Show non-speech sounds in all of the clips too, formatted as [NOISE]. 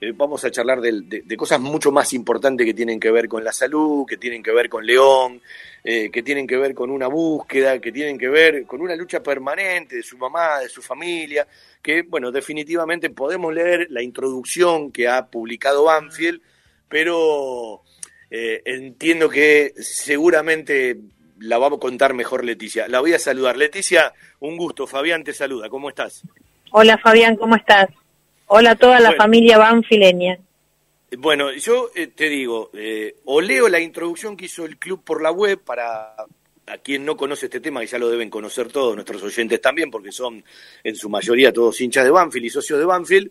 eh, vamos a charlar de, cosas mucho más importantes que tienen que ver con la salud, que tienen que ver con León, eh, que tienen que ver con una búsqueda, que tienen que ver con una lucha permanente de su mamá, de su familia, que, bueno, definitivamente podemos leer la introducción que ha publicado Banfield, pero eh, entiendo que seguramente la va a contar mejor Leticia. La voy a saludar. Leticia, un gusto. Fabián te saluda. ¿Cómo estás? Hola Fabián, ¿cómo estás? Hola a toda la familia banfileña. Bueno, yo eh, te digo, eh, o leo la introducción que hizo el club por la web para a quien no conoce este tema, que ya lo deben conocer todos nuestros oyentes también, porque son en su mayoría todos hinchas de Banfield y socios de Banfield,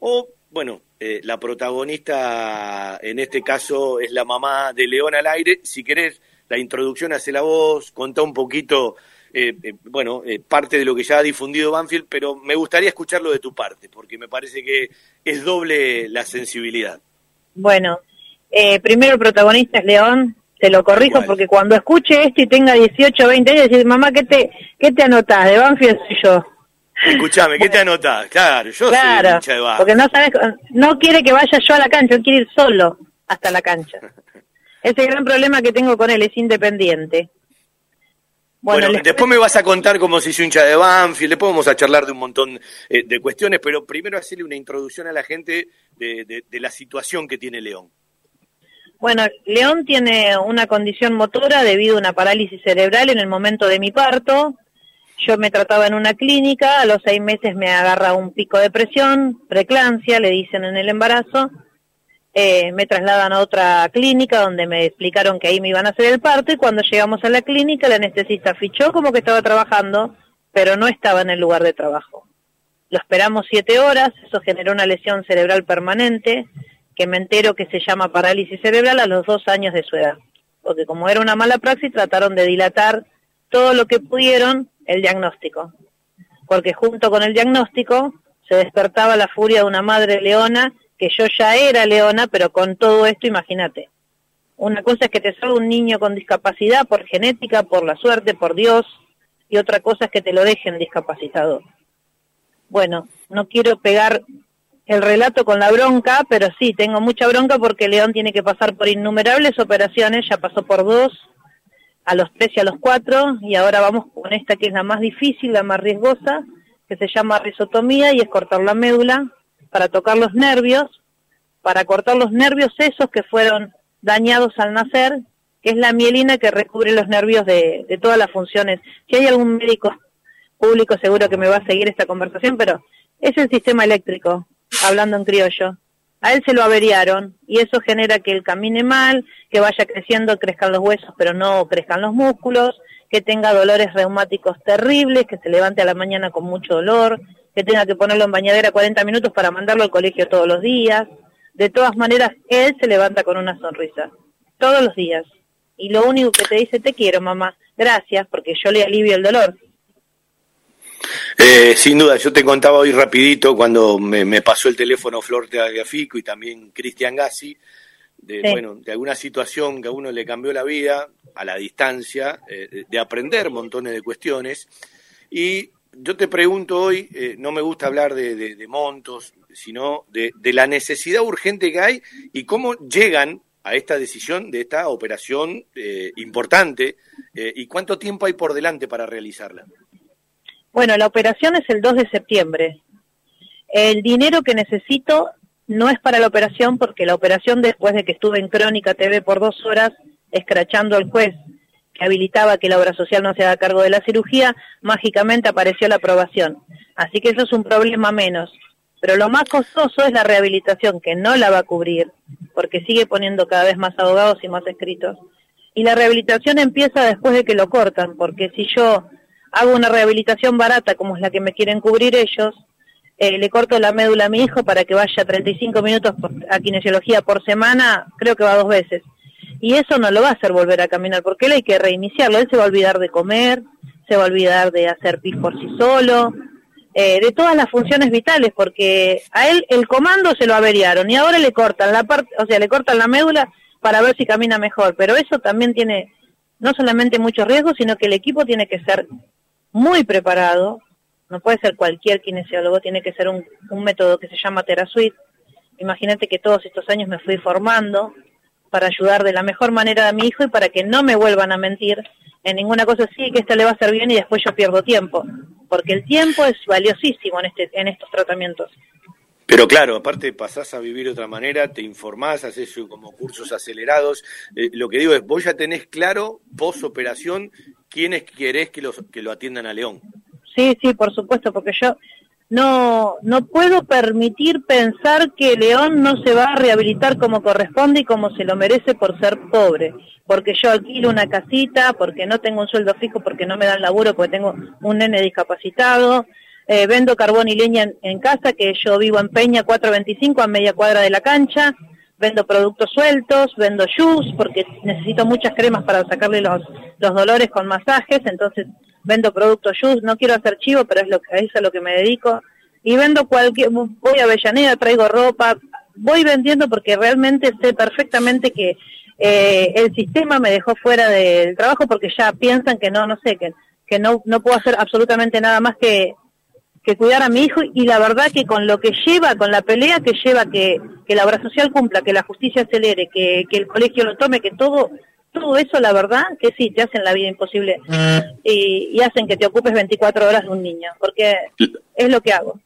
o, bueno, eh, la protagonista en este caso es la mamá de León al aire. Si querés, la introducción hace la voz, contá un poquito eh, eh, bueno, eh, parte de lo que ya ha difundido Banfield, pero me gustaría escucharlo de tu parte, porque me parece que es doble la sensibilidad. Bueno, primero el protagonista es León, te lo corrijo porque cuando escuche esto y tenga 18 o 20 años, decir, mamá, ¿qué te, qué te anotás? De Banfield soy yo. Escuchame, ¿qué te anotás? Claro, yo soy hincha de Banfield. Porque no sabes, no quiere que vaya yo a la cancha, quiere ir solo hasta la cancha. [LAUGHS] Ese gran problema que tengo con él es independiente. Bueno, después me vas a contar cómo se hizo hincha de Banfield, después vamos a charlar de un montón eh, de cuestiones, pero primero hacerle una introducción a la gente de, la situación que tiene León. Bueno, León tiene una condición motora debido a una parálisis cerebral en el momento de mi parto. Yo me trataba en una clínica, a los seis meses me agarra un pico de presión, preclancia, le dicen en el embarazo, eh, me trasladan a otra clínica donde me explicaron que ahí me iban a hacer el parto y cuando llegamos a la clínica la anestesista fichó como que estaba trabajando, pero no estaba en el lugar de trabajo. Lo esperamos siete horas, eso generó una lesión cerebral permanente, que me entero que se llama parálisis cerebral a los dos años de su edad, porque como era una mala praxis trataron de dilatar todo lo que pudieron el diagnóstico, porque junto con el diagnóstico se despertaba la furia de una madre leona que yo ya era leona, pero con todo esto, imagínate. Una cosa es que te salga un niño con discapacidad por genética, por la suerte, por Dios, y otra cosa es que te lo dejen discapacitado. Bueno, no quiero pegar el relato con la bronca, pero sí, tengo mucha bronca porque León tiene que pasar por innumerables operaciones, ya pasó por dos, a los tres y a los cuatro, y ahora vamos con esta que es la más difícil, la más riesgosa, que se llama risotomía y es cortar la médula, para tocar los nervios, para cortar los nervios esos que fueron dañados al nacer, que es la mielina que recubre los nervios de, todas las funciones. Si hay algún médico público seguro que me va a seguir esta conversación, pero es el sistema eléctrico, hablando en criollo. A él se lo averiaron y eso genera que él camine mal, que vaya creciendo, crezcan los huesos, pero no crezcan los músculos, que tenga dolores reumáticos terribles, que se levante a la mañana con mucho dolor, que tenga que ponerlo en bañadera 40 minutos para mandarlo al colegio todos los días. De todas maneras, él se levanta con una sonrisa, todos los días. Y lo único que te dice, te quiero, mamá, gracias, porque yo le alivio el dolor. Eh, sin duda, yo te contaba hoy rapidito cuando me, pasó el teléfono Flor Teagafico y también Cristian Gassi, de, bueno, de alguna situación que a uno le cambió la vida a la distancia, eh, de aprender montones de cuestiones. Y yo te pregunto hoy, eh, no me gusta hablar de, montos, sino de, la necesidad urgente que hay y cómo llegan a esta decisión de esta operación eh, importante eh, y cuánto tiempo hay por delante para realizarla. Bueno, la operación es el 2 de septiembre. El dinero que necesito no es para la operación porque la operación después de que estuve en Crónica TV por dos horas escrachando al juez que habilitaba que la obra social no se haga cargo de la cirugía, mágicamente apareció la aprobación. Así que eso es un problema menos. Pero lo más costoso es la rehabilitación, que no la va a cubrir, porque sigue poniendo cada vez más abogados y más escritos. Y la rehabilitación empieza después de que lo cortan, porque si yo hago una rehabilitación barata, como es la que me quieren cubrir ellos, eh, le corto la médula a mi hijo para que vaya 35 minutos a kinesiología por semana, creo que va dos veces y eso no lo va a hacer volver a caminar, porque él hay que reiniciarlo, él se va a olvidar de comer, se va a olvidar de hacer pis por sí solo, eh, de todas las funciones vitales, porque a él el comando se lo averiaron y ahora le cortan la parte, o sea, le cortan la médula para ver si camina mejor, pero eso también tiene no solamente muchos riesgos, sino que el equipo tiene que ser muy preparado, no puede ser cualquier kinesiólogo, tiene que ser un, un método que se llama TeraSuite, Imagínate que todos estos años me fui formando para ayudar de la mejor manera a mi hijo y para que no me vuelvan a mentir en ninguna cosa así, que esto le va a hacer bien y después yo pierdo tiempo, porque el tiempo es valiosísimo en, este, en estos tratamientos. Pero claro, aparte pasás a vivir de otra manera, te informás, haces como cursos acelerados. Eh, lo que digo es, vos ya tenés claro, post operación, quiénes querés que, los, que lo atiendan a León. Sí, sí, por supuesto, porque yo no, no puedo permitir pensar que León no se va a rehabilitar como corresponde y como se lo merece por ser pobre, porque yo alquilo una casita, porque no tengo un sueldo fijo, porque no me dan laburo, porque tengo un nene discapacitado, eh, vendo carbón y leña en, casa, que yo vivo en Peña 425 a media cuadra de la cancha, vendo productos sueltos, vendo jus, porque necesito muchas cremas para sacarle los, los dolores con masajes, entonces vendo productos Just, no quiero hacer chivo, pero es lo que es a lo que me dedico. Y vendo cualquier, voy a Avellaneda, traigo ropa, voy vendiendo porque realmente sé perfectamente que eh, el sistema me dejó fuera del trabajo porque ya piensan que no, no sé, que, que no, no puedo hacer absolutamente nada más que, que cuidar a mi hijo y la verdad que con lo que lleva, con la pelea que lleva que, que la obra social cumpla, que la justicia acelere, que, que el colegio lo tome, que todo todo eso, la verdad, que sí, te hacen la vida imposible y, hacen que te ocupes 24 horas de un niño, porque es lo que hago.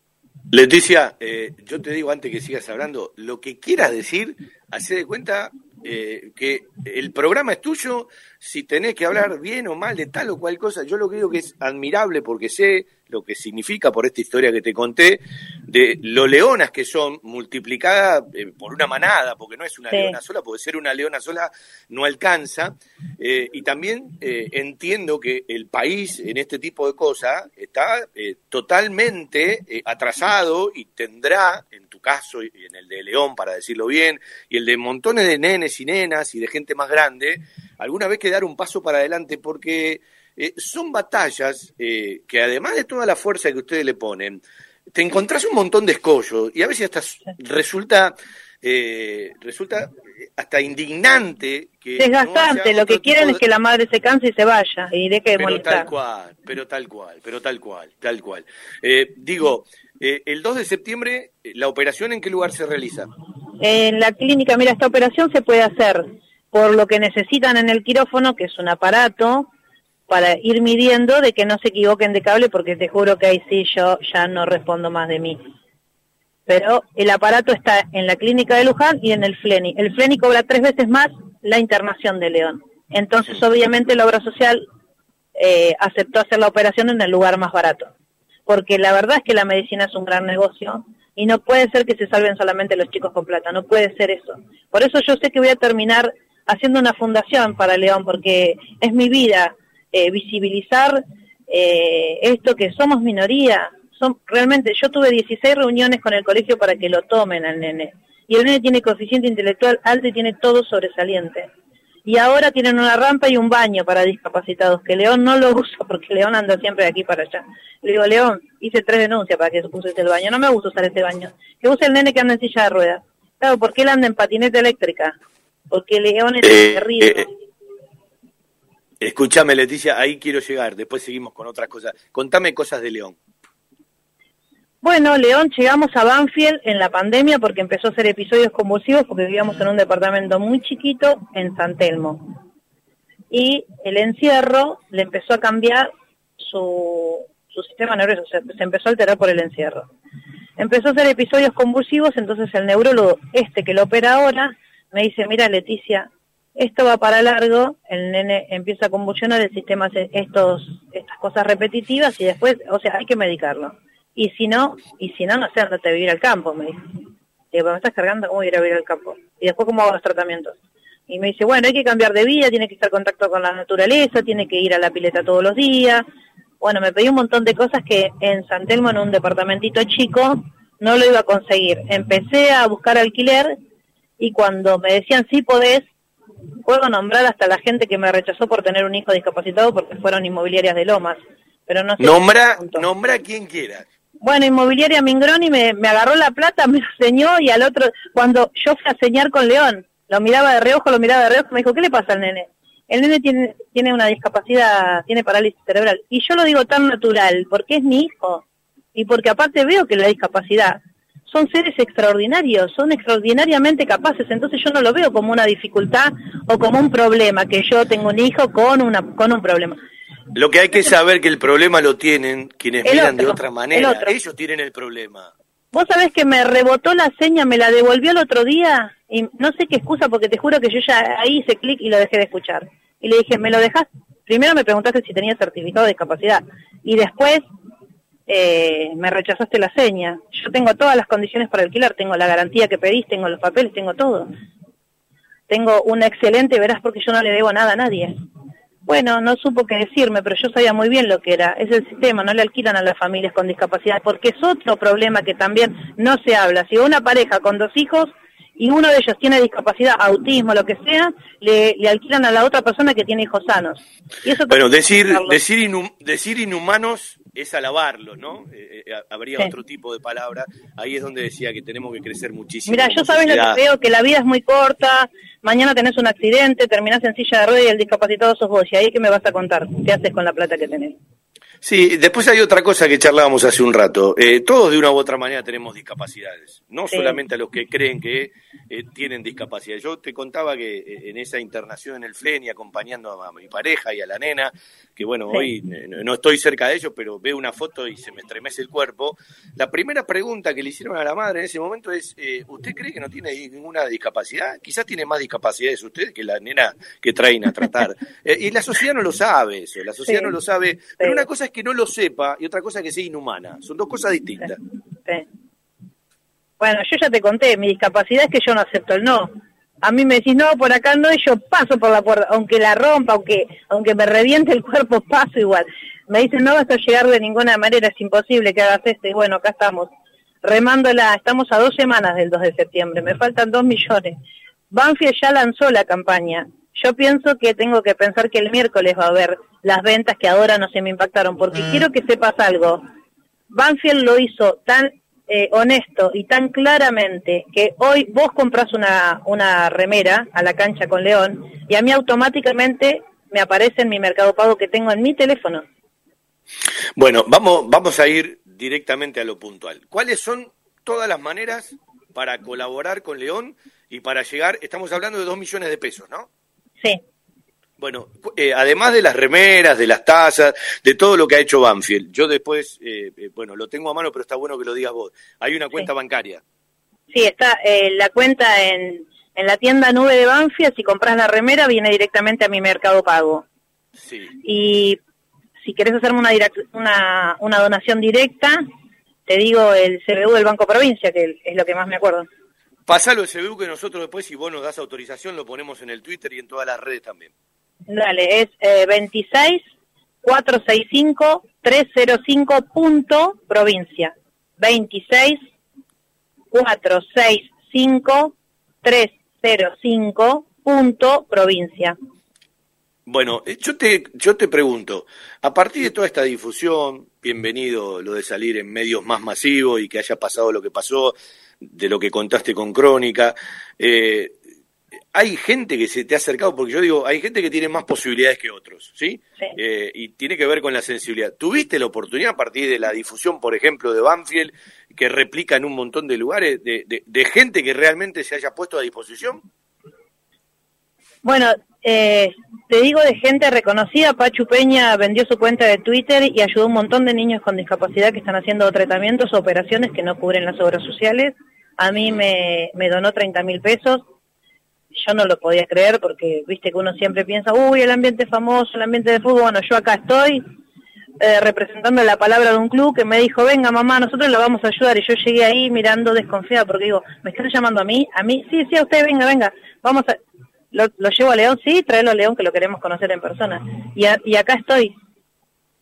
Leticia, eh, yo te digo antes que sigas hablando, lo que quieras decir, hace de cuenta eh, que el programa es tuyo, si tenés que hablar bien o mal de tal o cual cosa, yo lo que digo que es admirable porque sé lo que significa por esta historia que te conté, de lo leonas que son, multiplicadas eh, por una manada, porque no es una leona sola, porque ser una leona sola no alcanza, eh, y también entiendo que el país en este tipo de cosas está totalmente atrasado y tendrá, en tu caso y en el de León, para decirlo bien, y el de montones de nenes, y nenas y de gente más grande, alguna vez que dar un paso para adelante, porque eh, son batallas eh, que además de toda la fuerza que ustedes le ponen, te encontrás un montón de escollos y a veces hasta resulta eh, resulta hasta indignante que desgastante. Lo que quieren es que la madre se canse y se vaya y deje de pero molestar. tal cual pero tal cual pero tal cual tal cual. Digo el 2 de septiembre la operación en qué lugar se realiza en la clínica, mira, esta operación se puede hacer por lo que necesitan en el quirófano, que es un aparato, para ir midiendo de que no se equivoquen de cable, porque te juro que ahí sí yo ya no respondo más de mí. Pero el aparato está en la clínica de Luján y en el FLENI. El FLENI cobra tres veces más la internación de León. Entonces, obviamente, la obra social eh, aceptó hacer la operación en el lugar más barato. Porque la verdad es que la medicina es un gran negocio y no puede ser que se salven solamente los chicos con plata, no puede ser eso. Por eso yo sé que voy a terminar haciendo una fundación para León, porque es mi vida eh, visibilizar eh, esto que somos minoría. Son, realmente, yo tuve 16 reuniones con el colegio para que lo tomen al nene. Y el nene tiene coeficiente intelectual alto y tiene todo sobresaliente y ahora tienen una rampa y un baño para discapacitados, que León no lo [LAUGHS] usa porque León anda siempre de aquí para allá. Le digo, León, hice tres denuncias para que uses el baño, no me gusta usar este baño. Que use el nene que anda en silla de ruedas. Claro, ¿por qué él anda en patineta eléctrica? Porque León es eh, terrible. Eh, escúchame, Leticia, ahí quiero llegar, después seguimos con otras cosas. Contame cosas de León. Bueno, León, llegamos a Banfield en la pandemia porque empezó a hacer episodios convulsivos porque vivíamos en un departamento muy chiquito en San Telmo. Y el encierro le empezó a cambiar su, su sistema nervioso, se, se empezó a alterar por el encierro. Empezó a hacer episodios convulsivos, entonces el neurólogo, este que lo opera ahora, me dice, mira Leticia, esto va para largo, el nene empieza a convulsionar, el sistema hace estos, estas cosas repetitivas y después, o sea, hay que medicarlo. Y si no, y si no, no sé, a vivir al campo, me dice. Digo, me estás cargando, ¿cómo ir a vivir al campo? Y después, ¿cómo hago los tratamientos? Y me dice, bueno, hay que cambiar de vida, tiene que estar en contacto con la naturaleza, tiene que ir a la pileta todos los días. Bueno, me pedí un montón de cosas que en San Telmo, en un departamentito chico, no lo iba a conseguir. Empecé a buscar alquiler y cuando me decían sí podés, puedo nombrar hasta la gente que me rechazó por tener un hijo discapacitado porque fueron inmobiliarias de Lomas. Pero no sé nombra, nombra quien quiera. Bueno, Inmobiliaria Mingroni me, me agarró la plata, [LAUGHS] me enseñó y al otro, cuando yo fui a señar con León, lo miraba de reojo, lo miraba de reojo, me dijo, ¿qué le pasa al nene? El nene tiene, tiene una discapacidad, tiene parálisis cerebral. Y yo lo digo tan natural, porque es mi hijo. Y porque aparte veo que la discapacidad son seres extraordinarios, son extraordinariamente capaces, entonces yo no lo veo como una dificultad o como un problema, que yo tengo un hijo con, una, con un problema. Lo que hay que saber que el problema lo tienen quienes miran de otra manera, ellos tienen el problema. Vos sabés que me rebotó la seña, me la devolvió el otro día y no sé qué excusa porque te juro que yo ya ahí hice clic y lo dejé de escuchar. Y le dije, ¿me lo dejas? Primero me preguntaste si tenía certificado de discapacidad y después eh, me rechazaste la seña. Yo tengo todas las condiciones para alquilar, tengo la garantía que pedís, tengo los papeles, tengo todo. Tengo una excelente, verás porque yo no le debo nada a nadie. Bueno, no supo qué decirme, pero yo sabía muy bien lo que era. Es el sistema, no le alquilan a las familias con discapacidad, porque es otro problema que también no se habla. Si una pareja con dos hijos y uno de ellos tiene discapacidad, autismo, lo que sea, le, alquilan a la otra persona que tiene hijos sanos. Y eso bueno, decir, decir, decir inhumanos es alabarlo, ¿no? Eh, eh, habría otro tipo de palabra. Ahí es donde decía que tenemos que crecer muchísimo. Mira, yo sabes lo que veo, que la vida es muy corta, mañana tenés un accidente, terminás en silla de ruedas y el discapacitado sos vos. ¿Y ahí qué me vas a contar? ¿Qué haces con la plata que tenés? Sí, después hay otra cosa que charlábamos hace un rato. Eh, todos de una u otra manera tenemos discapacidades, no solamente a los que creen que eh, tienen discapacidad. Yo te contaba que eh, en esa internación en el FLEN y acompañando a mi pareja y a la nena, que bueno, hoy no estoy cerca de ellos, pero veo una foto y se me estremece el cuerpo. La primera pregunta que le hicieron a la madre en ese momento es, ¿usted cree que no tiene ninguna discapacidad? Quizás tiene más discapacidades usted que la nena que traen a tratar. [LAUGHS] y la sociedad no lo sabe eso, la sociedad no lo sabe. Pero una cosa es que no lo sepa y otra cosa que sea inhumana. Son dos cosas distintas. Bueno, yo ya te conté, mi discapacidad es que yo no acepto el no. A mí me decís, no, por acá no, y yo paso por la puerta, aunque la rompa, aunque, aunque me reviente el cuerpo, [LAUGHS] paso igual. Me dicen, no vas a llegar de ninguna manera, es imposible que hagas esto, y bueno, acá estamos, remándola, estamos a dos semanas del 2 de septiembre, me faltan dos millones. Banfield ya lanzó la campaña, yo pienso que tengo que pensar que el miércoles va a haber las ventas que ahora no se me impactaron, porque mm. quiero que sepas algo. Banfield lo hizo tan eh, honesto y tan claramente que hoy vos compras una, una remera a la cancha con León y a mí automáticamente me aparece en mi mercado pago que tengo en mi teléfono. Bueno, vamos, vamos a ir directamente a lo puntual. ¿Cuáles son todas las maneras para colaborar con León y para llegar, estamos hablando de dos millones de pesos, ¿no? Sí. Bueno, eh, además de las remeras, de las tazas, de todo lo que ha hecho Banfield, yo después, eh, eh, bueno, lo tengo a mano, pero está bueno que lo digas vos. Hay una cuenta bancaria. Sí, está la cuenta en, en la tienda nube de Banfield. Si compras la remera, viene directamente a mi mercado pago. Sí. Y si querés hacerme una, una, una donación directa, te digo el CBU del Banco Provincia, que es lo que más me acuerdo. Pasalo ese que nosotros después, si vos nos das autorización, lo ponemos en el Twitter y en todas las redes también. Dale, es eh, 26 465 305 punto provincia. 26 465 305 punto provincia. Bueno, eh, yo te, yo te pregunto, a partir de toda esta difusión, bienvenido lo de salir en medios más masivos y que haya pasado lo que pasó, de lo que contaste con Crónica. Eh, hay gente que se te ha acercado, porque yo digo, hay gente que tiene más posibilidades que otros, ¿sí? Eh, y tiene que ver con la sensibilidad. ¿Tuviste la oportunidad a partir de la difusión, por ejemplo, de Banfield, que replica en un montón de lugares, de, de, gente que realmente se haya puesto a disposición? Bueno, eh, te digo de gente reconocida, Pachu Peña vendió su cuenta de Twitter y ayudó a un montón de niños con discapacidad que están haciendo tratamientos o operaciones que no cubren las obras sociales. A mí me, me donó 30 mil pesos. Yo no lo podía creer porque, viste que uno siempre piensa, uy, el ambiente famoso, el ambiente de fútbol. Bueno, yo acá estoy eh, representando la palabra de un club que me dijo, venga mamá, nosotros lo vamos a ayudar. Y yo llegué ahí mirando desconfiada porque digo, ¿me están llamando a mí? ¿A mí? Sí, sí, a usted, venga, venga. Vamos a... Lo, llevo a León, sí, tráelo a León que lo queremos conocer en persona. Y, y acá estoy.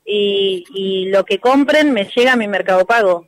Y, y lo que compren me llega a mi mercado pago.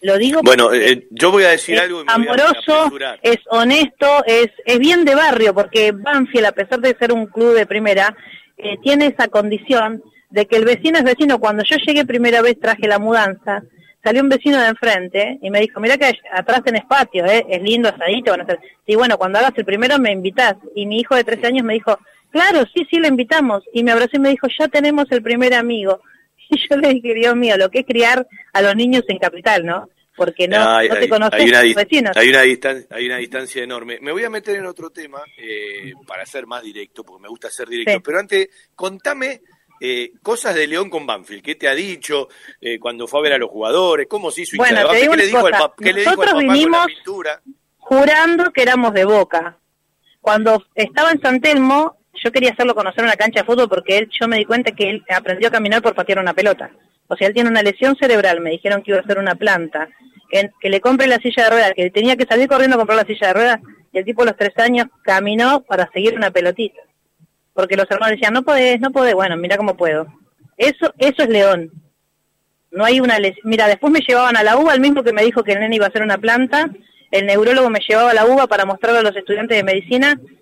Lo digo bueno, eh, yo voy a decir algo. amoroso, es honesto, es, es bien de barrio, porque Banfield, a pesar de ser un club de primera, eh, tiene esa condición de que el vecino es vecino. Cuando yo llegué primera vez traje la mudanza, salió un vecino de enfrente y me dijo, mira que atrás tenés patio, ¿eh? es lindo, asadito, van a hacer. Sí, bueno, cuando hagas el primero me invitás. Y mi hijo de 13 años me dijo, claro, sí, sí, lo invitamos. Y me abrazó y me dijo, ya tenemos el primer amigo. [LAUGHS] Y yo le dije, Dios mío, lo que es criar a los niños en Capital, ¿no? porque no, te conoces hay una, vecinos. Hay una, distancia, hay una distancia enorme. Me voy a meter en otro tema eh, para ser más directo, porque me gusta ser directo. Pero antes, contame eh, cosas de León con Banfield. ¿Qué te ha dicho eh, cuando fue a ver a los jugadores? ¿Cómo se hizo bueno, ¿Qué, le dijo, al, ¿qué le dijo vinimos jurando que éramos de Boca. Cuando estaba en San Telmo, yo quería hacerlo conocer una cancha de fútbol porque él, yo me di cuenta que él aprendió a caminar por patear una pelota. O sea, él tiene una lesión cerebral, me dijeron que iba a ser una planta que, le compre la silla de ruedas, que tenía que salir corriendo a comprar la silla de ruedas, y el tipo a los tres años caminó para seguir una pelotita. Porque los hermanos decían, no podés, no podés, bueno, mira cómo puedo. Eso, eso es León. No hay una Mira, después me llevaban a la uva, el mismo que me dijo que el nene iba a ser una planta, el neurólogo me llevaba a la uva para mostrarle a los estudiantes de medicina que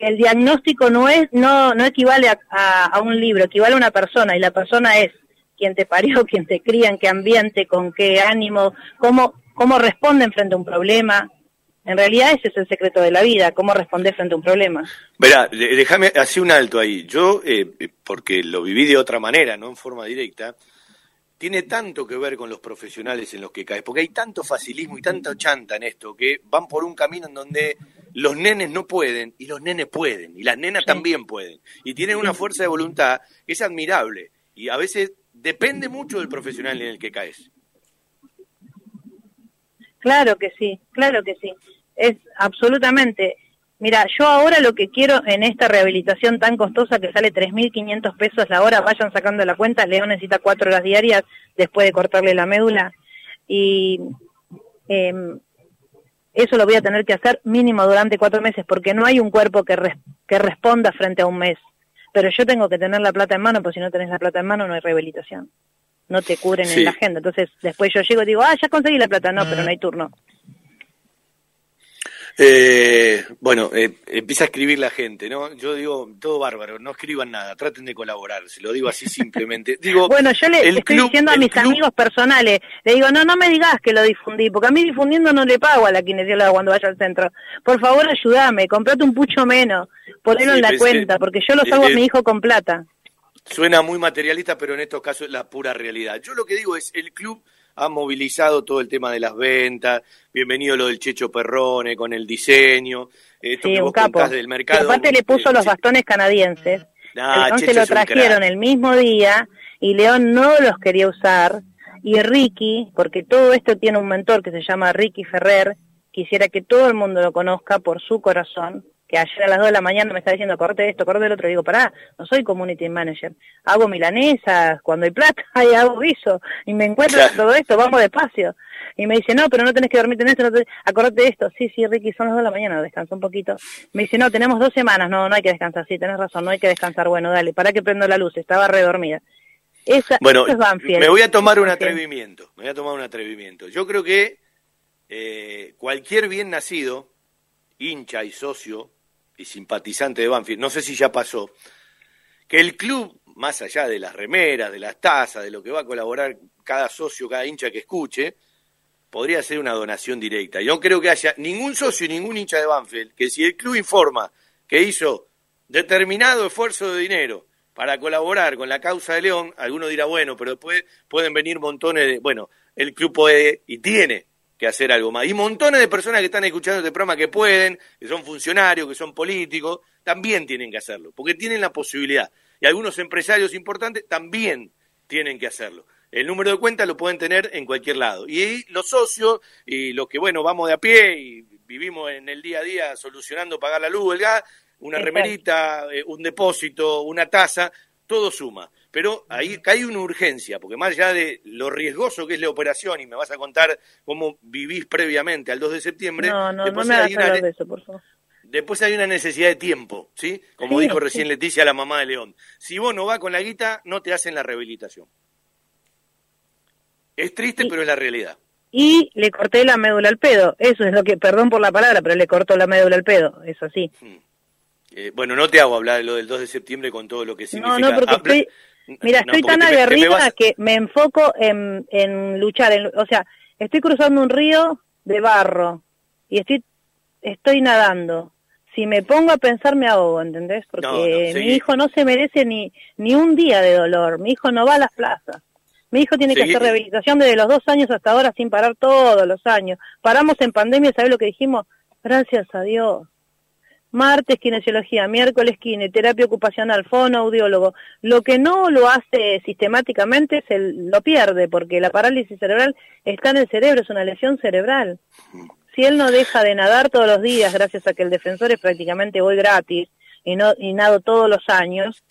el diagnóstico no es, no, no equivale a, a un libro, equivale a una persona, y la persona es quién te parió, [LAUGHS] quién te cría, en qué ambiente, con qué ánimo, cómo, cómo responden frente a un problema. En realidad ese es el secreto de la vida, cómo responder frente a un problema. Verá, déjame hacer un alto ahí. Yo, eh, porque lo viví de otra manera, no en forma directa, tiene tanto que ver con los profesionales en los que caes, porque hay tanto facilismo y tanta chanta en esto, que van por un camino en donde los nenes no pueden y los nenes pueden, y las nenas también pueden, y tienen una fuerza de voluntad que es admirable, y a veces depende mucho del profesional en el que caes. Claro que sí, claro que sí. Es absolutamente. Mira, yo ahora lo que quiero en esta rehabilitación tan costosa que sale 3.500 pesos la hora, vayan sacando la cuenta, León necesita cuatro horas diarias después de cortarle la médula y em, eso lo voy a tener que hacer mínimo durante cuatro meses porque no hay un cuerpo que, que responda frente a un mes pero yo tengo que tener la plata en mano, porque si no tenés la plata en mano no hay rehabilitación. No te cubren en la agenda. Entonces, después yo llego y digo, ah, ya conseguí la plata. No, pero no hay turno. Eh, bueno, eh, empieza a escribir la gente, ¿no? Yo digo, todo bárbaro, no escriban nada, traten de colaborar, se lo digo así simplemente. [LAUGHS] Digo, bueno, yo le estoy diciendo a mis amigos personales, le digo, no, no me digas que lo difundí, porque a mí difundiendo no le pago a la kinesióloga cuando vaya al centro. Por favor, ayúdame, comprate un pucho menos, ponelo en la cuenta, porque yo lo salgo a mi hijo con plata. Suena muy materialista, pero en estos casos es la pura realidad. Yo lo que digo es, el club ha movilizado todo el tema de las ventas, bienvenido lo del Checho Perrone con el diseño, esto sí, un capo. del mercado. aparte le puso los bastones canadienses, ah, entonces lo trajeron el mismo día y León no los quería usar y Ricky, porque todo esto tiene un mentor que se llama Ricky Ferrer, quisiera que todo el mundo lo conozca por su corazón, que ayer a las 2 de la mañana me está diciendo, corte esto, corte el otro, y digo, pará, no soy community manager, hago milanesas, cuando hay plata, [LAUGHS] y hago guiso, y me encuentro todo esto, vamos despacio. Y me dice, no, pero no tenés que dormir, tenés, no acordate de esto. Sí, sí, Ricky, son las 2 de la mañana, descansa un poquito. Me dice, no, tenemos dos semanas, no, no hay que descansar, sí, tenés razón, no hay que descansar, bueno, dale, para que prendo la luz, estaba redormida. Esa, bueno, me voy a tomar un atrevimiento, me voy a tomar un atrevimiento. Yo creo que eh, cualquier bien nacido, hincha y socio y simpatizante de Banfield, no sé si ya pasó, que el club, más allá de las remeras, de las tazas, de lo que va a colaborar cada socio, cada hincha que escuche, podría ser una donación directa. Yo creo que haya ningún socio y ningún hincha de Banfield que si el club informa que hizo determinado esfuerzo de dinero para colaborar con la causa de León, alguno dirá, bueno, pero después pueden venir montones de, bueno, el club puede y tiene que hacer algo más. Y montones de personas que están escuchando este programa que pueden, que son funcionarios, que son políticos, también tienen que hacerlo, porque tienen la posibilidad. Y algunos empresarios importantes también tienen que hacerlo. El número de cuenta lo pueden tener en cualquier lado. Y los socios y los que, bueno, vamos de a pie y vivimos en el día a día solucionando pagar la luz, el gas, una remerita, eh, un depósito, una tasa, todo suma pero ahí hay una urgencia, porque más allá de lo riesgoso que es la operación, y me vas a contar cómo vivís previamente al 2 de septiembre, no, no, después, no me hay una, de eso, por favor. después hay una necesidad de tiempo, ¿sí? Como dijo recién Leticia, la mamá de León. Si vos no vas con la guita, no te hacen la rehabilitación. Es triste, pero es la realidad. Y le corté la médula al pedo. Eso es lo que, perdón por la palabra, pero le cortó la médula al pedo. Eso sí. Hmm. Eh, bueno, no te hago hablar de lo del 2 de septiembre con todo lo que significa. No, no, porque estoy, Mira, estoy tan aguerrida que me enfoco en, en luchar, o sea, estoy cruzando un río de barro y estoy, estoy nadando. Si me pongo a pensar me ahogo, ¿entendés? Porque mi hijo no se merece ni, ni un día de dolor, mi hijo no va a las plazas. Mi hijo tiene que hacer rehabilitación desde los dos años hasta ahora sin parar todos los años. Paramos en pandemia, ¿sabes lo que dijimos? Gracias a Dios. Martes kinesiología, miércoles kine, terapia ocupacional, fonoaudiólogo. Lo que no lo hace sistemáticamente se lo pierde porque la parálisis cerebral está en el cerebro, es una lesión cerebral. Si él no deja de nadar todos los días, gracias a que el defensor es prácticamente hoy gratis y, no, y nado todos los años,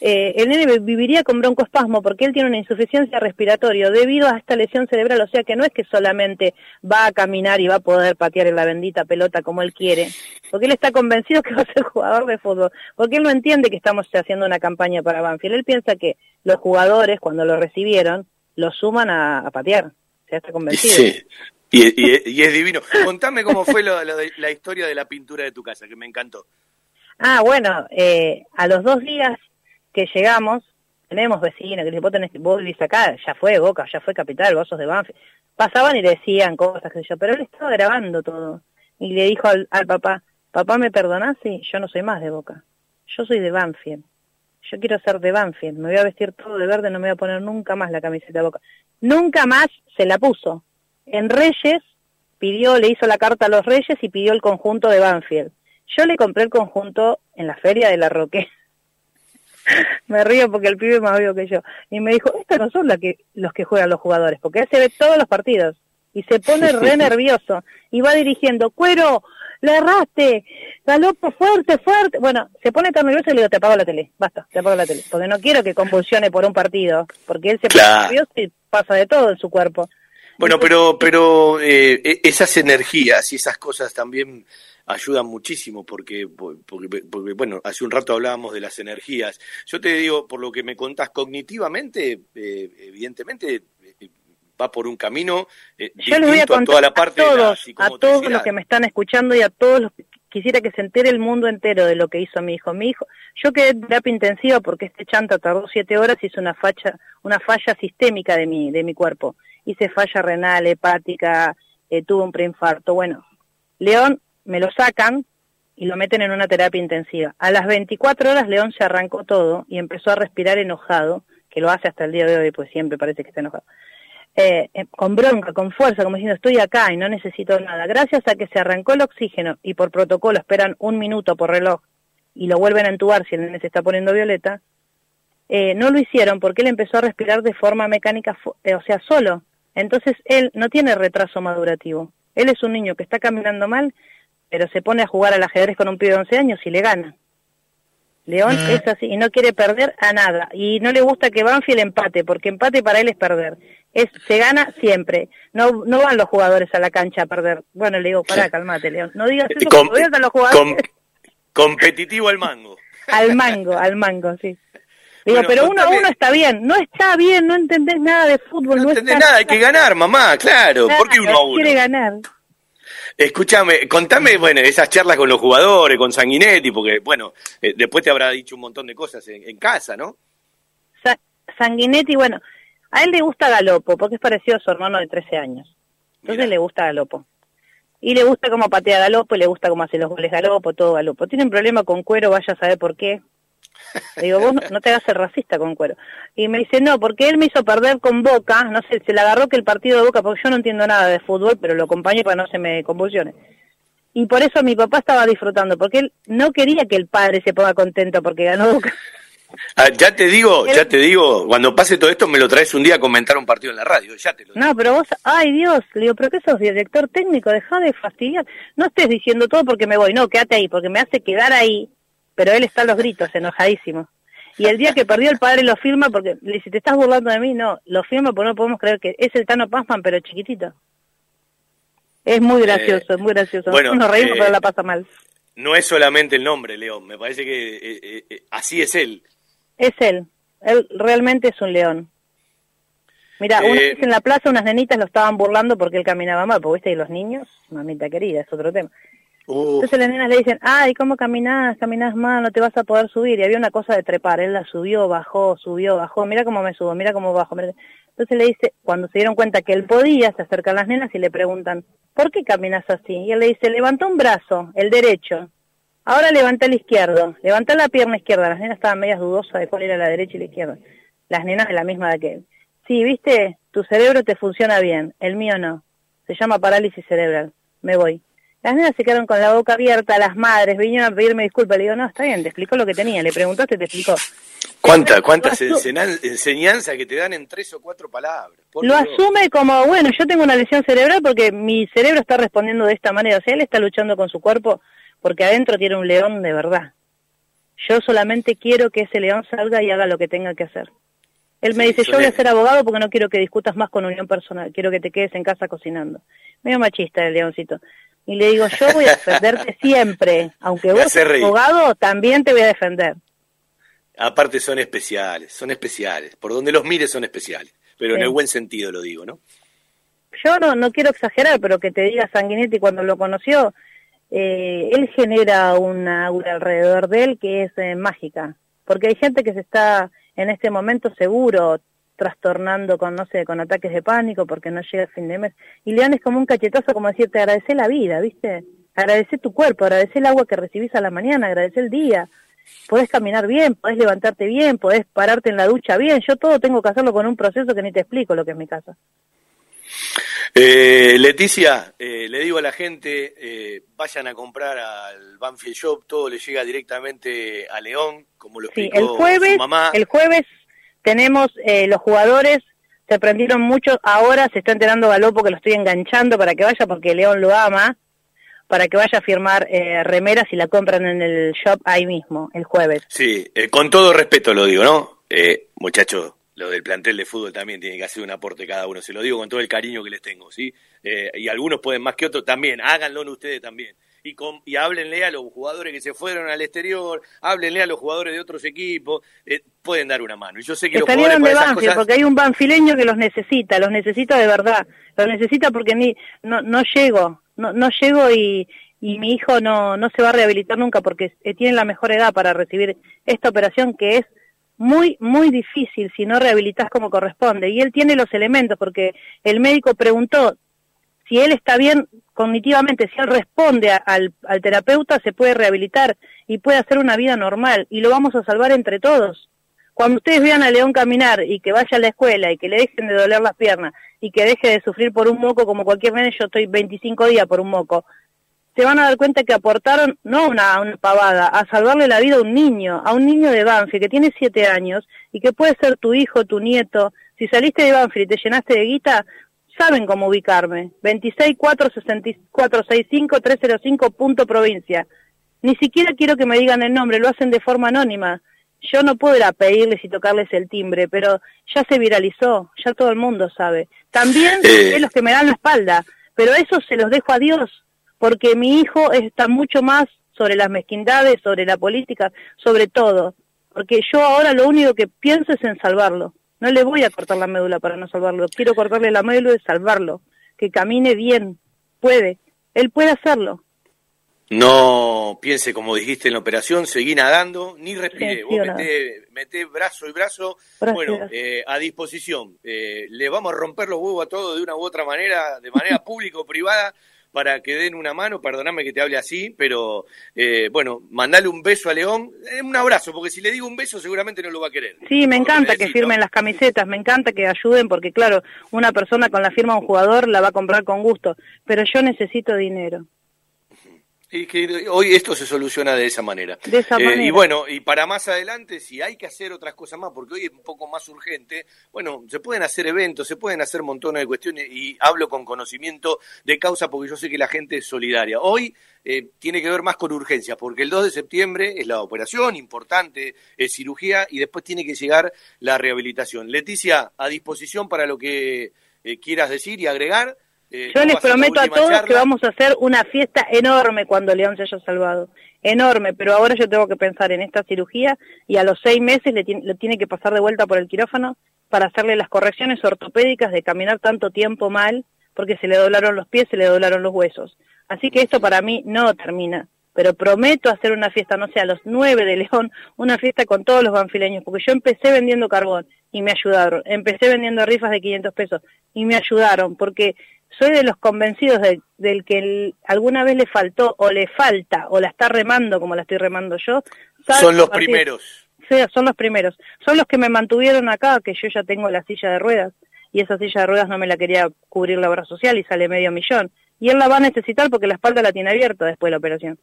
eh, el nene viviría con broncoespasmo porque él tiene una insuficiencia respiratoria debido a esta lesión cerebral, o sea que no es que solamente va a caminar y va a poder patear en la bendita pelota como él quiere, porque él está convencido que va a ser jugador de fútbol, porque él no entiende que estamos haciendo una campaña para Banfield, él piensa que los jugadores cuando lo recibieron lo suman a, patear, o sea, está convencido. Sí. Y, es divino. Contame cómo fue la historia de la pintura de tu casa, que me encantó. Ah, bueno, eh, a los dos días que llegamos, tenemos vecinos que dicen, vos, tenés, vos vivís acá, ya fue Boca, ya fue Capital, vos sos de Banfield. Pasaban y decían cosas, que yo, pero él estaba grabando todo. Y le dijo al, papá, papá, ¿me perdonás? Sí, yo no soy más de Boca. Yo soy de Banfield. Yo quiero ser de Banfield. Me voy a vestir todo de verde, no me voy a poner nunca más la camiseta de Boca. Nunca más se la puso. En Reyes pidió, le hizo la carta a los Reyes y pidió el conjunto de Banfield. Yo le compré el conjunto en la feria de la Roque [LAUGHS] me río porque el pibe es más vivo que yo. Y me dijo, estos no son que, los que juegan los jugadores, porque él se ve todos los partidos. Y se pone re [LAUGHS] nervioso. Y va dirigiendo, cuero, le erraste, galopo fuerte, fuerte. Bueno, se pone tan nervioso y le digo, te apago la tele, basta, te apago la tele. Porque no quiero que convulsione por un partido, porque él se pone nervioso y pasa de todo en su cuerpo. Bueno, pero, pero eh, e, esas energías y esas cosas también ayudan muchísimo porque, porque, bueno, hace un rato hablábamos de las energías. Yo te digo, por lo que me contás, cognitivamente, eh, evidentemente, eh, va por un camino eh, Yo les voy a, toda la parte a todos, a todos los que me están escuchando y a todos los que quisiera que se entere el mundo entero de lo que hizo mi hijo. Mi hijo, yo quedé en terapia intensiva porque este chanta tardó siete horas y hizo una falla, una falla sistémica de mi, de mi cuerpo. Hice falla renal, hepática, eh, tuve un preinfarto. Bueno, León me lo sacan y lo meten en una terapia intensiva. A las 24 horas León se arrancó todo y empezó a respirar enojado, que lo hace hasta el día de hoy, pues siempre parece que está enojado. Eh, eh, con bronca, con fuerza, como diciendo estoy acá y no necesito nada. Gracias a que se arrancó el oxígeno y por protocolo esperan un minuto por reloj y lo vuelven a entubar si el nene se está poniendo violeta, eh, no lo hicieron porque él empezó a respirar de forma mecánica, o sea, solo. Entonces él no tiene retraso madurativo. Él es un niño que está caminando mal pero se pone a jugar al ajedrez con un pibe de 11 años y le gana. León mm. es así y no quiere perder a nada y no le gusta que Banfield empate porque empate para él es perder. Es se gana siempre. No no van los jugadores a la cancha a perder. Bueno, le digo, pará, calmate, León. No digas eso Com a los jugadores. competitivo al mango. al mango, al mango, sí. Digo, pero uno a uno está bien. No está bien, no entendés nada de fútbol. No, no entendés nada, hay que ganar, mamá, claro. ¿Por qué uno a uno? quiere ganar. Escúchame, contame, bueno, esas charlas con los jugadores, con Sanguinetti, porque, bueno, eh, después te habrá dicho un montón de cosas en, casa, ¿no? Sanguinetti, bueno, a él le gusta Galopo, porque es parecido a su hermano de 13 años. Entonces le gusta Galopo. Y le gusta cómo patea Galopo, y le gusta cómo hace los goles Galopo, todo Galopo. Tiene un problema con cuero, vaya a saber por qué. Le digo, vos no te hagas el racista con cuero. Y me dice, no, porque él me hizo perder con Boca, no sé, se le agarró que el partido de Boca, porque yo no entiendo nada de fútbol, pero lo acompañé para no se me convulsione. Y por eso mi papá estaba disfrutando, porque él no quería que el padre se ponga contento porque ganó Boca. Ah, ya te digo, [LAUGHS] ya te digo, cuando pase todo esto me lo traes un día a comentar un partido en la radio, ya te lo No, pero vos, ay Dios, le digo, pero ¿qué sos director técnico? Deja de fastidiar. No estés diciendo todo porque me voy, no, quédate ahí, porque me hace quedar ahí pero él está a los gritos, enojadísimo. Y el día que perdió el padre lo firma porque le dice, ¿te estás burlando de mí? No, lo firma porque no podemos creer que es el Tano Pazman, pero chiquitito. Es muy eh, gracioso, es muy gracioso. Bueno, Nos reímos, pero eh, la pasa mal. No es solamente el nombre, León, me parece que eh, así es él. Es él, él realmente es un león. Mira, una vez en la plaza unas nenitas lo estaban burlando porque él caminaba mal, porque viste, y los niños, mamita querida, es otro tema. Entonces las nenas le dicen, ay, ¿cómo caminás? Caminás mal, no te vas a poder subir. Y había una cosa de trepar, él la subió, bajó, subió, bajó, mira cómo me subo, mira cómo bajo. Entonces le dice, cuando se dieron cuenta que él podía, se acercan las nenas y le preguntan, ¿por qué caminas así? Y él le dice, levantó un brazo, el derecho. Ahora levanta el izquierdo, levanta la pierna izquierda. Las nenas estaban medias dudosas de cuál era la derecha y la izquierda. Las nenas de la misma de que sí, viste, tu cerebro te funciona bien, el mío no. Se llama parálisis cerebral. Me voy. Las nenas se quedaron con la boca abierta, las madres vinieron a pedirme disculpas. Le digo, no, está bien, te explicó lo que tenía. Le preguntaste, te explicó. ¿Cuántas cuántas enseñanzas que te dan en tres o cuatro palabras? lo asume como, bueno, yo tengo una lesión cerebral porque mi cerebro está respondiendo de esta manera. O sea, él está luchando con su cuerpo porque adentro tiene un león de verdad. Yo solamente quiero que ese león salga y haga lo que tenga que hacer. Él me dice, yo voy a ser abogado porque no quiero que discutas más con unión personal, quiero que te quedes en casa cocinando. Medio machista el leoncito. Y le digo, yo voy a defenderte [LAUGHS] siempre, aunque vos seas abogado, también te voy a defender. Aparte son especiales, son especiales. Por donde los mires son especiales, pero en el buen sentido lo digo, ¿no? Yo no, no quiero exagerar, pero que te diga Sanguinetti cuando lo conoció, eh, él genera una aura alrededor de él que es eh, mágica, porque hay gente que se está en este momento seguro trastornando con, no sé, con ataques de pánico porque no llega el fin de mes. Y León es como un cachetazo como decirte, agradece la vida, ¿viste? Agradece tu cuerpo, agradece el agua que recibís a la mañana, agradece el día. Podés caminar bien, podés levantarte bien, podés pararte en la ducha bien. Yo todo tengo que hacerlo con un proceso que ni te explico lo que es mi casa. Eh, Leticia, eh, le digo a la gente, eh, vayan a comprar al Banfield Shop, todo le llega directamente a León, como lo explicó el jueves, su mamá. El jueves tenemos eh, los jugadores, se aprendieron mucho, ahora se está enterando Galopo que lo estoy enganchando para que vaya porque León lo ama, para que vaya a firmar eh, remeras y la compran en el shop ahí mismo, el jueves. Sí, con todo respeto lo digo, ¿no? muchachos, lo del plantel de fútbol también tiene que hacer un aporte cada uno, se lo digo con todo el cariño que les tengo, ¿sí? Eh, y algunos pueden más que otros también, háganlo ustedes también. Y, con, y háblenle a los jugadores que se fueron al exterior, háblenle a los jugadores de otros equipos, eh, pueden dar una mano. Y yo sé que, los jugadores de Banfield, porque hay un banfileño que los necesita, los necesita de verdad, los necesita porque ni no, no llego, no, no llego y, y mi hijo no, no se va a rehabilitar nunca porque tiene la mejor edad para recibir esta operación que es muy, muy difícil si no rehabilitas como corresponde. Y él tiene los elementos porque el médico preguntó si él está bien cognitivamente, si él responde al, al terapeuta, se puede rehabilitar y puede hacer una vida normal y lo vamos a salvar entre todos. Cuando ustedes vean a León caminar y que vaya a la escuela y que le dejen de doler las piernas y que deje de sufrir por un moco como cualquier nene, yo estoy 25 días por un moco, se van a dar cuenta que aportaron, no una, una pavada, a salvarle la vida a un niño, a un niño de Banfield que tiene siete años y que puede ser tu hijo, tu nieto. Si saliste de Banfield y te llenaste de guita, saben cómo ubicarme. 2646465 punto provincia. Ni siquiera quiero que me digan el nombre, lo hacen de forma anónima. Yo no puedo ir a pedirles y tocarles el timbre, pero ya se viralizó, ya todo el mundo sabe. También eh. es los que me dan la espalda, pero eso se los dejo a Dios porque mi hijo está mucho más sobre las mezquindades, sobre la política, sobre todo, porque yo ahora lo único que pienso es en salvarlo. No le voy a cortar la médula para no salvarlo, quiero cortarle la médula y salvarlo, que camine bien, puede, él puede hacerlo. No piense, como dijiste en la operación, seguí nadando, ni respire. Vos meté, brazo y brazo, bueno, eh, a disposición. Eh, le vamos a romper los huevos a todos de una u otra manera, de manera [LAUGHS] pública o privada, para que den una mano, perdóname que te hable así, pero eh, bueno, mandale un beso a León, eh, un abrazo, porque si le digo un beso seguramente no lo va a querer. Sí, me encanta que firmen las camisetas, me encanta que ayuden, porque claro, una persona con la firma de un jugador la va a comprar con gusto, pero yo necesito dinero. Y que hoy esto se soluciona de esa manera. De esa manera. Eh, y bueno, y para más adelante, si hay que hacer otras cosas más, porque hoy es un poco más urgente, bueno, se pueden hacer eventos, se pueden hacer montones de cuestiones, y hablo con conocimiento de causa porque yo sé que la gente es solidaria. Hoy eh, tiene que ver más con urgencias, porque el 2 de septiembre es la operación importante, es cirugía, y después tiene que llegar la rehabilitación. Leticia, a disposición para lo que eh, quieras decir y agregar. Eh, Yo les prometo a todos que vamos a hacer una fiesta enorme cuando León se haya salvado. Enorme, pero ahora yo tengo que pensar en esta cirugía y a los seis meses le, tiene que pasar de vuelta por el quirófano para hacerle las correcciones ortopédicas de caminar tanto tiempo mal porque se le doblaron los pies, se le doblaron los huesos. Así que esto para mí no termina, pero prometo hacer una fiesta, no sé, a los nueve de León, una fiesta con todos los banfileños, porque yo empecé vendiendo carbón y me ayudaron, empecé vendiendo rifas de 500 pesos y me ayudaron, porque soy de los convencidos del que alguna vez le faltó o le falta o la está remando como la estoy remando yo. Son los primeros. son los primeros. Son los que me mantuvieron acá, que yo ya tengo la silla de ruedas. Y esa silla de ruedas no me la quería cubrir la obra social y sale medio millón. Y él la va a necesitar porque la espalda la tiene abierta después de la operación.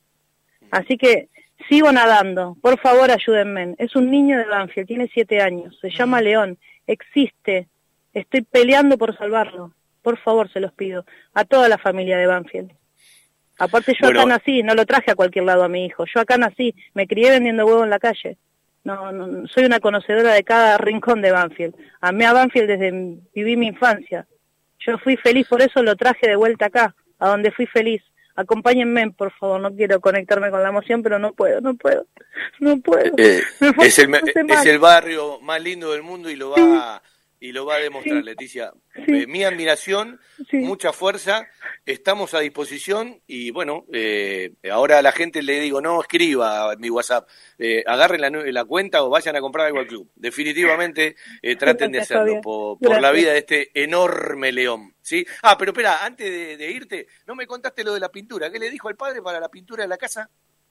Así que sigo nadando. Por favor, ayúdenme. Es un niño de Banfield, tiene siete años. Se llama León. Existe. Estoy peleando por salvarlo. Por favor, se los pido. A toda la familia de Banfield. Aparte yo acá nací, no lo traje a cualquier lado a mi hijo. Yo acá nací, me crié vendiendo huevo en la calle. No, no, soy una conocedora de cada rincón de Banfield. Amé a Banfield desde viví mi infancia. Yo fui feliz, por eso lo traje de vuelta acá, a donde fui feliz. Acompáñenme, por favor, no quiero conectarme con la emoción, pero no puedo, no puedo, no puedo. Eh, es, el, es el barrio más lindo del mundo y lo va a y lo va a demostrar, Leticia. Eh, mi admiración, mucha fuerza, estamos a disposición y bueno, eh, ahora a la gente le digo, no escriba mi WhatsApp, eh, agarren la, la, cuenta o vayan a comprar algo al club. Definitivamente eh, traten de hacerlo por, la vida de este enorme león. ¿sí? Ah, pero espera, antes de, irte, no me contaste lo de la pintura. ¿Qué le dijo al padre para la pintura de la casa?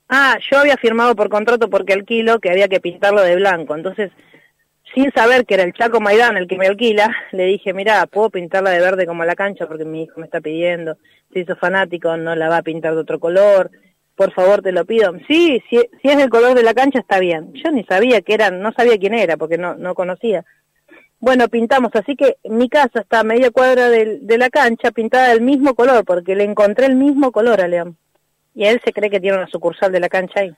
Ah, yo había firmado por contrato porque alquilo que había que pintarlo de blanco, entonces sin saber que era el Chaco Maidán el que me alquila, le dije, mira, puedo pintarla de verde como la cancha porque mi hijo me está pidiendo, si hizo fanático no la va a pintar de otro color, por favor te lo pido. Sí, si, si es el color de la cancha está bien. Yo ni sabía que era, no sabía quién era porque no, no conocía. Bueno, pintamos, así que mi casa está a media cuadra de, de la cancha pintada del mismo color porque le encontré el mismo color a León. Y él se cree que tiene una sucursal de la cancha ahí.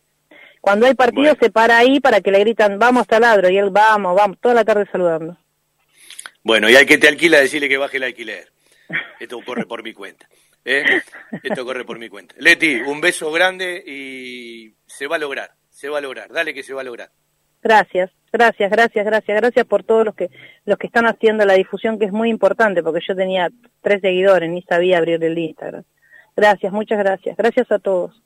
Cuando hay partido se para ahí para que le gritan, vamos taladro, y él, vamos, vamos, toda la tarde saludando. Bueno, y hay que te alquila decirle que baje el alquiler. Esto corre por mi cuenta. ¿eh? Esto corre por mi cuenta. Leti, un beso grande y se va a lograr, se va a lograr. Dale que se va a lograr. Gracias, gracias, gracias, gracias, gracias por todos los que los que están haciendo la difusión que es muy importante porque yo tenía tres seguidores ni sabía abrir el Instagram. Gracias, muchas gracias, gracias a todos.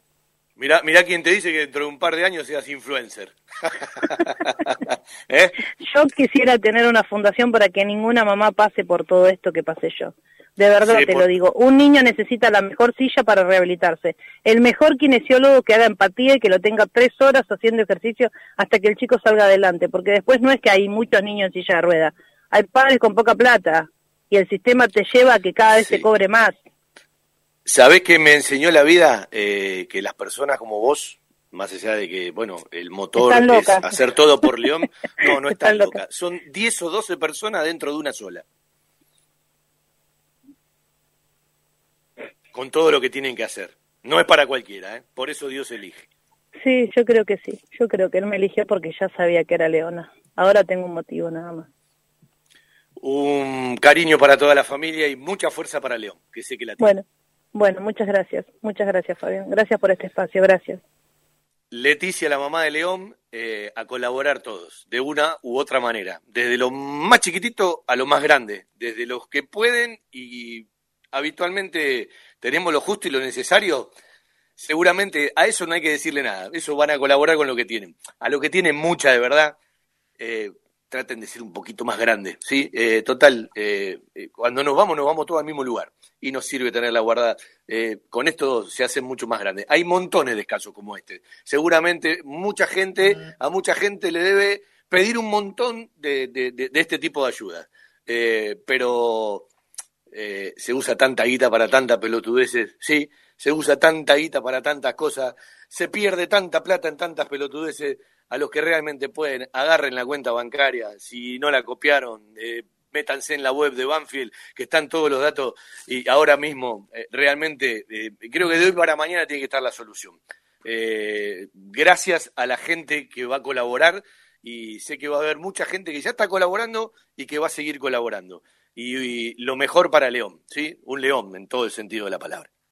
Mirá, mirá quién te dice que dentro de un par de años seas influencer. [LAUGHS] ¿Eh? Yo quisiera tener una fundación para que ninguna mamá pase por todo esto que pasé yo. De verdad te lo digo. Un niño necesita la mejor silla para rehabilitarse. El mejor kinesiólogo que haga empatía y que lo tenga tres horas haciendo ejercicio hasta que el chico salga adelante. Porque después no es que hay muchos niños en silla de rueda. Hay padres con poca plata y el sistema te lleva a que cada vez se cobre más. ¿Sabés que me enseñó la vida? Eh, que las personas como vos, más allá de que, bueno, el motor es hacer todo por León, [LAUGHS] no, no están, loca. Son 10 o 12 personas dentro de una sola. Con todo lo que tienen que hacer. No es para cualquiera, ¿eh? por eso Dios elige. Sí, yo creo que sí. Yo creo que él me eligió porque ya sabía que era Leona. Ahora tengo un motivo nada más. Un cariño para toda la familia y mucha fuerza para León, que sé que la tiene. Bueno. Bueno, muchas gracias. Muchas gracias, Fabián. Gracias por este espacio. Gracias. Leticia, la mamá de León, eh, a colaborar todos, de una u otra manera, desde lo más chiquitito a lo más grande, desde los que pueden y habitualmente tenemos lo justo y lo necesario, seguramente a eso no hay que decirle nada, eso van a colaborar con lo que tienen. A lo que tienen mucha de verdad, eh, traten de ser un poquito más grandes, ¿sí? Eh, total, eh, eh, cuando nos vamos, nos vamos todos al mismo lugar y nos sirve tenerla guardada. con esto se hacen mucho más grandes. Hay montones de casos como este. Seguramente mucha gente, a mucha gente le debe pedir un montón de, de, este tipo de ayuda. pero se usa tanta guita para tantas pelotudeces, sí, se usa tanta guita para tantas cosas, se pierde tanta plata en tantas pelotudeces a los que realmente pueden, agarren la cuenta bancaria, si no la copiaron, eh, métanse en la web de Banfield, que están todos los datos y ahora mismo eh, realmente eh, creo que de hoy para mañana tiene que estar la solución. gracias a la gente que va a colaborar y sé que va a haber mucha gente que ya está colaborando y que va a seguir colaborando. y lo mejor para León, ¿sí? Un león en todo el sentido de la palabra.